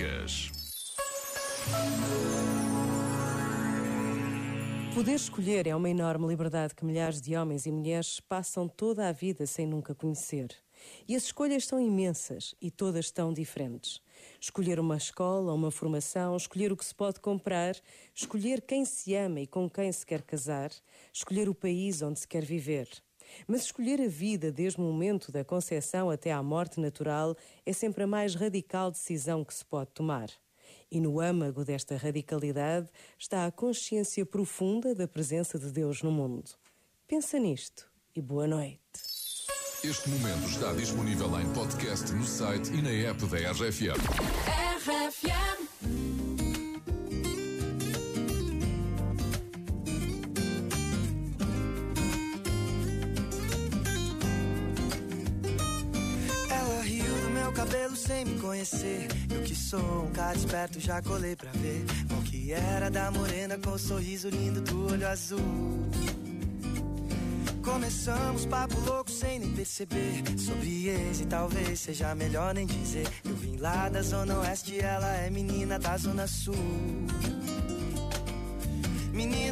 músicas. Poder escolher é uma enorme liberdade que milhares de homens e mulheres passam toda a vida sem nunca conhecer. E as escolhas são imensas e todas tão diferentes. Escolher uma escola, uma formação, escolher o que se pode comprar, escolher quem se ama e com quem se quer casar, escolher o país onde se quer viver. Mas escolher a vida desde o momento da concepção até à morte natural é sempre a mais radical decisão que se pode tomar. E no âmago desta radicalidade está a consciência profunda da presença de Deus no mundo. Pensa nisto e boa noite. Este momento está disponível em podcast no site e na app da RFM. Meu cabelo sem me conhecer. Eu que sou um cara esperto, já colei pra ver. O que era da morena com o sorriso lindo do olho azul. Começamos papo louco sem nem perceber. Sobre ex e talvez seja melhor nem dizer. Eu vim lá da zona oeste, ela é menina da zona sul.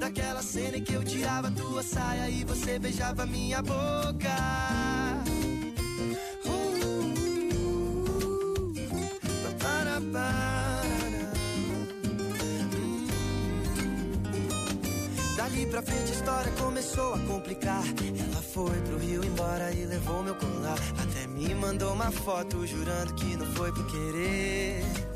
daquela cena em que eu tirava tua saia e você beijava minha boca. Uh, para, para. Dali pra frente a história começou a complicar. Ela foi pro Rio embora e levou meu colar. Até me mandou uma foto jurando que não foi por querer.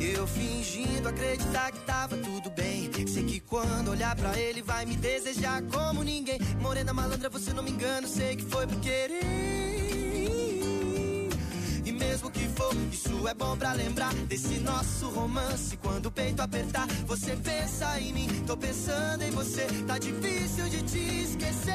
Eu fingindo acreditar que tava tudo bem. Sei que quando olhar pra ele vai me desejar como ninguém. Morena malandra, você não me engana, sei que foi por querer. E mesmo que for, isso é bom pra lembrar desse nosso romance. Quando o peito apertar, você pensa em mim, tô pensando em você. Tá difícil de te esquecer,